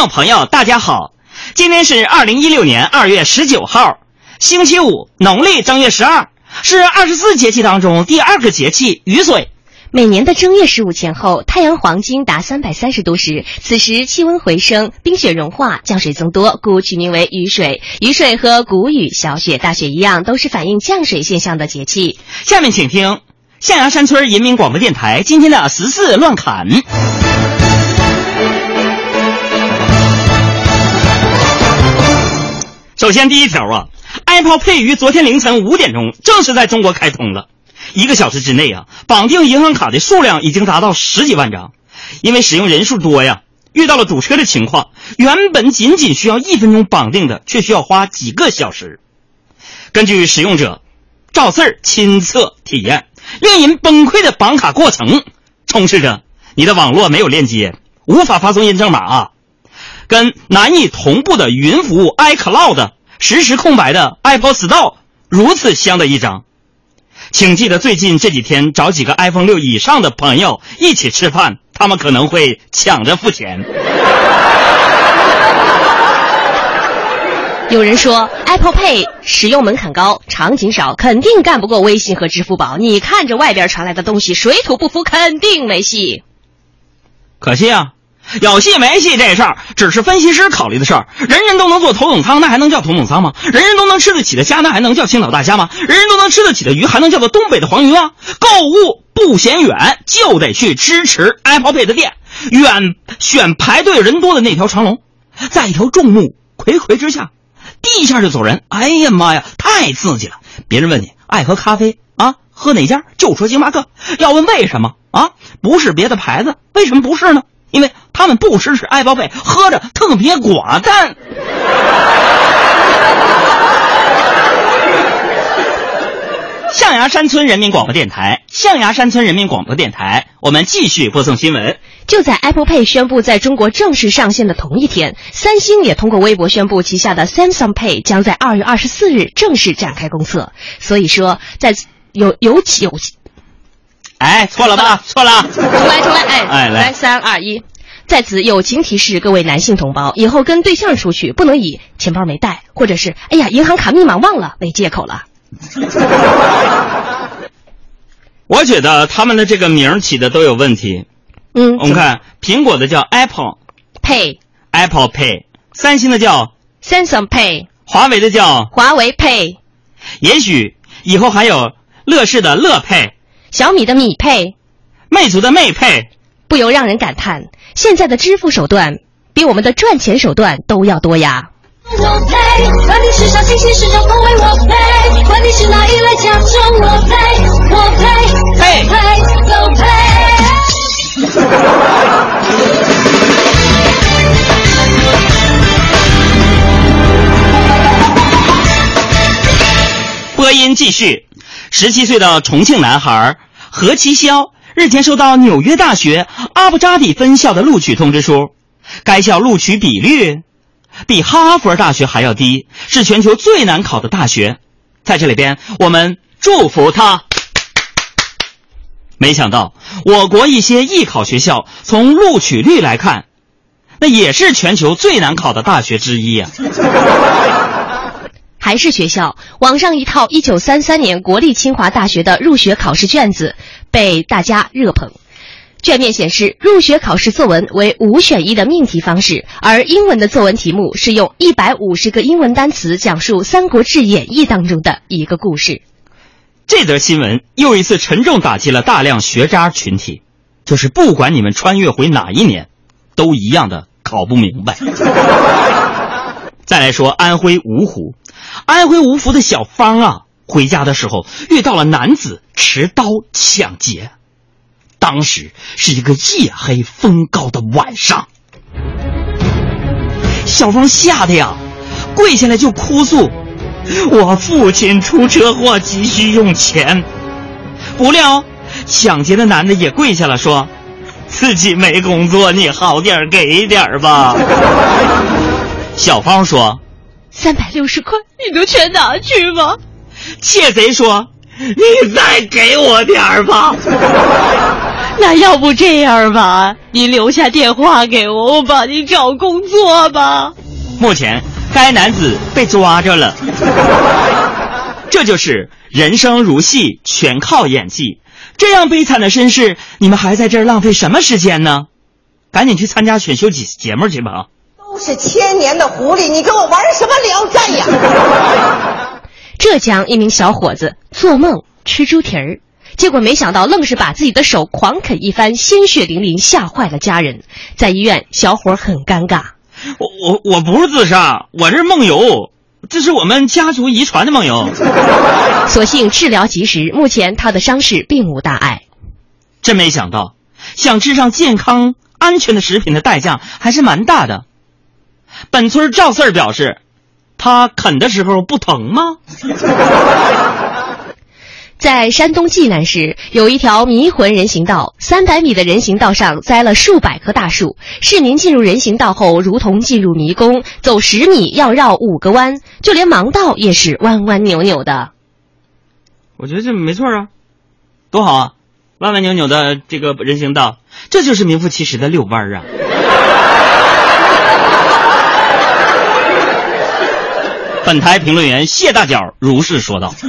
众朋友，大家好，今天是二零一六年二月十九号，星期五，农历正月十二，是二十四节气当中第二个节气雨水。每年的正月十五前后，太阳黄金达三百三十度时，此时气温回升，冰雪融化，降水增多，故取名为雨水。雨水和谷雨、小雪、大雪一样，都是反映降水现象的节气。下面请听象牙山村人民广播电台今天的十四乱侃。首先，第一条啊，Apple Pay 于昨天凌晨五点钟正式在中国开通了。一个小时之内啊，绑定银行卡的数量已经达到十几万张。因为使用人数多呀，遇到了堵车的情况，原本仅仅需要一分钟绑定的，却需要花几个小时。根据使用者赵四儿亲测体验，令人崩溃的绑卡过程，充斥着你的网络没有链接，无法发送验证码啊，跟难以同步的云服务 iCloud，实时空白的 Apple Store 如此相的一张。请记得最近这几天找几个 iPhone 六以上的朋友一起吃饭，他们可能会抢着付钱。有人说 Apple Pay 使用门槛高，场景少，肯定干不过微信和支付宝。你看着外边传来的东西，水土不服，肯定没戏。可惜啊。有戏没戏这事儿，只是分析师考虑的事儿。人人都能坐头等舱，那还能叫头等舱吗？人人都能吃得起的虾，那还能叫青岛大虾吗？人人都能吃得起的鱼，还能叫做东北的黄鱼吗？购物不嫌远，就得去支持 Apple Pay 的店，远选排队人多的那条长龙，在一条众目睽睽之下，第一下就走人。哎呀妈呀，太刺激了！别人问你爱喝咖啡啊，喝哪家？就说星巴克。要问为什么啊？不是别的牌子，为什么不是呢？因为他们不支持爱宝贝，喝着特别寡淡。象牙山村人民广播电台，象牙山村人民广播电台，我们继续播送新闻。就在 Apple Pay 宣布在中国正式上线的同一天，三星也通过微博宣布，旗下的 Samsung Pay 将在二月二十四日正式展开公测。所以说，在有有有。哎，错了吧？错了，重来，重来，哎，哎，来，三二一，在此友情提示各位男性同胞，以后跟对象出去不能以钱包没带，或者是哎呀银行卡密码忘了为借口了。我觉得他们的这个名起的都有问题。嗯，我们看苹果的叫 Apple Pay，Apple Pay，三星的叫 Samsung Pay，华为的叫华为 Pay，也许以后还有乐视的乐 Pay。小米的米配，魅族的魅配，不由让人感叹，现在的支付手段比我们的赚钱手段都要多呀。我配，管你是啥新奇，是种风味，我配，管你是哪一类甲种，我配，我配，配配都配。播音继续。十七岁的重庆男孩何其潇日前收到纽约大学阿布扎比分校的录取通知书，该校录取比率比哈佛大学还要低，是全球最难考的大学。在这里边，我们祝福他。没想到，我国一些艺考学校从录取率来看，那也是全球最难考的大学之一呀。还是学校，网上一套一九三三年国立清华大学的入学考试卷子被大家热捧。卷面显示，入学考试作文为五选一的命题方式，而英文的作文题目是用一百五十个英文单词讲述《三国志演义》当中的一个故事。这则新闻又一次沉重打击了大量学渣群体，就是不管你们穿越回哪一年，都一样的考不明白。再来说安徽芜湖。安徽芜湖的小芳啊，回家的时候遇到了男子持刀抢劫。当时是一个夜黑风高的晚上，小芳吓得呀，跪下来就哭诉：“我父亲出车祸，急需用钱。”不料抢劫的男的也跪下了，说：“自己没工作，你好点给点吧。”小芳说。三百六十块，你都全拿去吗？窃贼说：“你再给我点儿吧。”那要不这样吧，您留下电话给我，我帮你找工作吧。目前，该男子被抓着了。这就是人生如戏，全靠演技。这样悲惨的身世，你们还在这儿浪费什么时间呢？赶紧去参加选秀节节目去吧！都是千年的狐狸，你跟我玩什么聊斋呀？浙江一名小伙子做梦吃猪蹄儿，结果没想到愣是把自己的手狂啃一番，鲜血淋淋，吓坏了家人。在医院，小伙很尴尬。我我我不是自杀，我是梦游，这是我们家族遗传的梦游。所幸治疗及时，目前他的伤势并无大碍。真没想到，想吃上健康安全的食品的代价还是蛮大的。本村赵四儿表示，他啃的时候不疼吗？在山东济南市有一条迷魂人行道，三百米的人行道上栽了数百棵大树。市民进入人行道后，如同进入迷宫，走十米要绕五个弯，就连盲道也是弯弯扭扭的。我觉得这没错啊，多好啊！弯弯扭扭的这个人行道，这就是名副其实的遛弯啊。本台评论员谢大脚如是说道。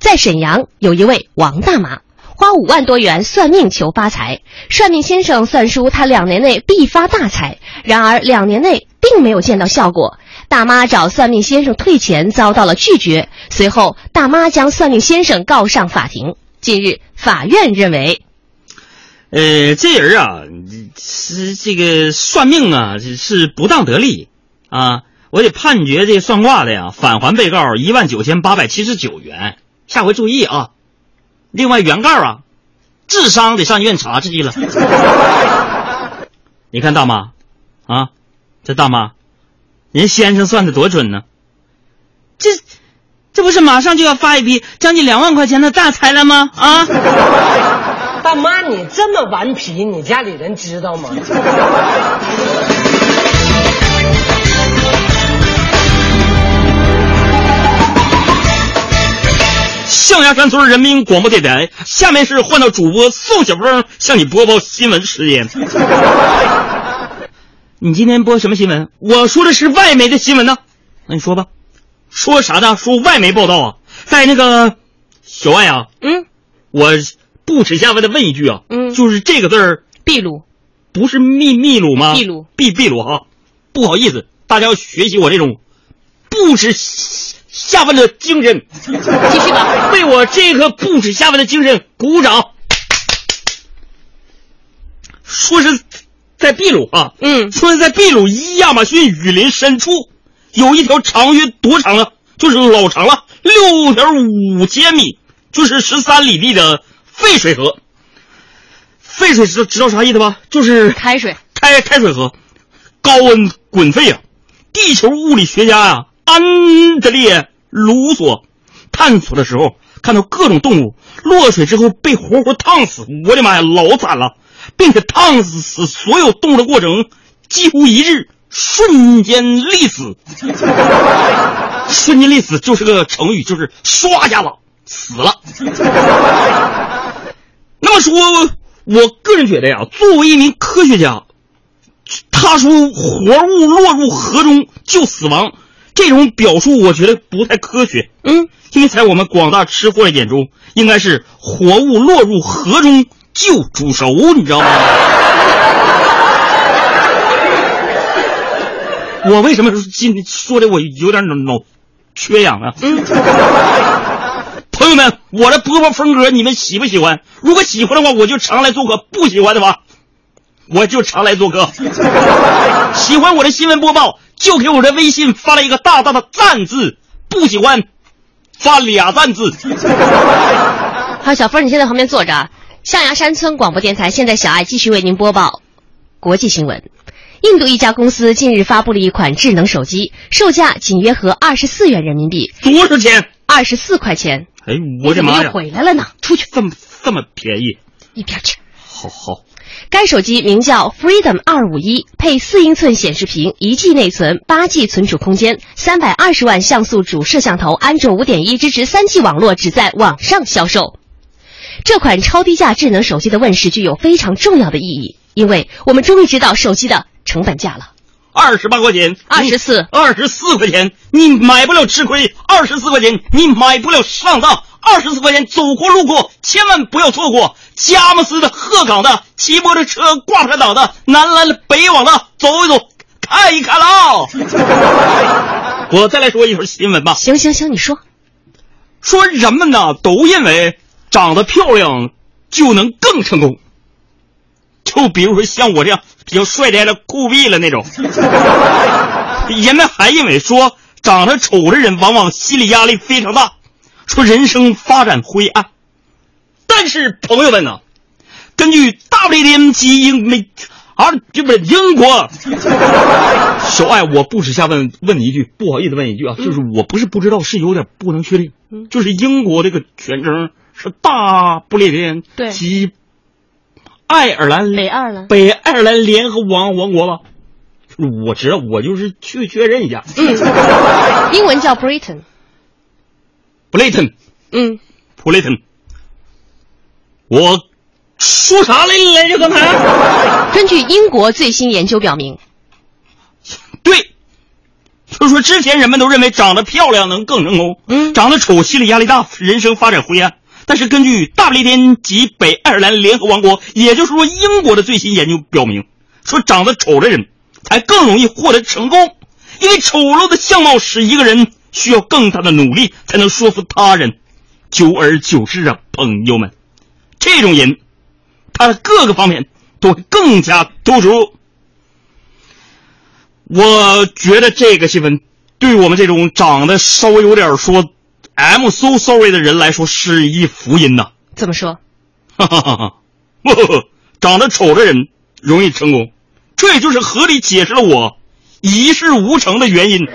在沈阳有一位王大妈，花五万多元算命求发财。算命先生算出她两年内必发大财，然而两年内并没有见到效果。大妈找算命先生退钱，遭到了拒绝。随后，大妈将算命先生告上法庭。近日，法院认为，呃，这人啊，是这个算命啊，是不当得利啊，我得判决这算卦的呀，返还被告一万九千八百七十九元。下回注意啊！另外，原告啊，智商得上医院查去了。你看大妈，啊，这大妈，人先生算的多准呢。这，这不是马上就要发一笔将近两万块钱的大财了吗？啊！大妈，你这么顽皮，你家里人知道吗？象牙山村人民广播电台，下面是换到主播宋小峰向你播报新闻时间。你今天播什么新闻？我说的是外媒的新闻呢。那你说吧，说啥呢？说外媒报道啊，在那个小外啊，嗯，我不耻下问的问一句啊，嗯就是这个字儿秘鲁，不是秘秘鲁吗？秘鲁，秘秘鲁哈，不好意思，大家要学习我这种不耻下饭的精神。继续吧。为我这颗不耻下问的精神鼓掌。说是在秘鲁啊，嗯说是在秘鲁亚马逊雨林深处，有一条长约多长呢？就是老长了，六点五千米，就是十三里地的沸水河。沸水知知道啥意思吧？就是开水，开开水河，高温滚沸啊！地球物理学家呀、安德烈卢索探索的时候，看到各种动物落水之后被活活烫死，我的妈呀，老惨了，并且烫死死所有动物的过程几乎一致，瞬间溺死。瞬间溺死就是个成语，就是唰一下子死了。那么说，我个人觉得呀，作为一名科学家，他说活物落入河中就死亡，这种表述我觉得不太科学。嗯，因为在我们广大吃货的眼中，应该是活物落入河中就煮熟，你知道吗？我为什么今说的我有点脑脑缺氧啊？嗯，朋友们，我的播报风格你们喜不喜欢？如果喜欢的话，我就常来做客；不喜欢的话，我就常来做客。喜欢我的新闻播报，就给我的微信发了一个大大的赞字；不喜欢，发俩赞字。好，小峰，你先在旁边坐着啊。象牙山村广播电台，现在小爱继续为您播报国际新闻。印度一家公司近日发布了一款智能手机，售价仅约合二十四元人民币，多少钱？二十四块钱。哎，我的怎么又妈呀！回来了呢？出去，这么这么便宜？一边去。好好，该手机名叫 Freedom 二五一，配四英寸显示屏，一 G 内存，八 G 存储空间，三百二十万像素主摄像头，安卓五点一支持三 G 网络，只在网上销售。这款超低价智能手机的问世具有非常重要的意义，因为我们终于知道手机的成本价了。二十八块钱，二十四，二十四块钱，你买不了吃亏；二十四块钱，你买不了上当；二十四块钱，走过路过千万不要错过。佳木斯的、鹤岗的、骑摩托车挂着岛的、南来的、北往的，走一走，看一看喽。我再来说一条新闻吧。行行行，你说。说人们呢都认为长得漂亮就能更成功，就比如说像我这样比较帅呆了、酷毙了那种。人们还认为说长得丑的人往往心理压力非常大，说人生发展灰暗。但是朋友们呢，根据大不列颠及英美。啊，这不是英国，小爱，我不耻下问问你一句，不好意思问一句啊，就是我不是不知道，是有点不能确定，就是英国这个全称是大不列颠及爱尔兰北爱尔兰。北爱尔兰联合王王国吧？我知道，我就是去确认一下。嗯，英文叫 Britain，Britain，嗯，Britain，我。说啥来来着？刚才，根据英国最新研究表明，对，就是说之前人们都认为长得漂亮能更成功，嗯，长得丑心理压力大，人生发展灰暗。但是根据大不列颠及北爱尔兰联合王国，也就是说英国的最新研究表明，说长得丑的人才更容易获得成功，因为丑陋的相貌使一个人需要更大的努力才能说服他人。久而久之啊，朋友们，这种人。他的各个方面都会更加突出。我觉得这个新闻对我们这种长得稍微有点说 “I'm so sorry” 的人来说是一福音呐。怎么说？哈哈哈哈！长得丑的人容易成功，这也就是合理解释了我一事无成的原因。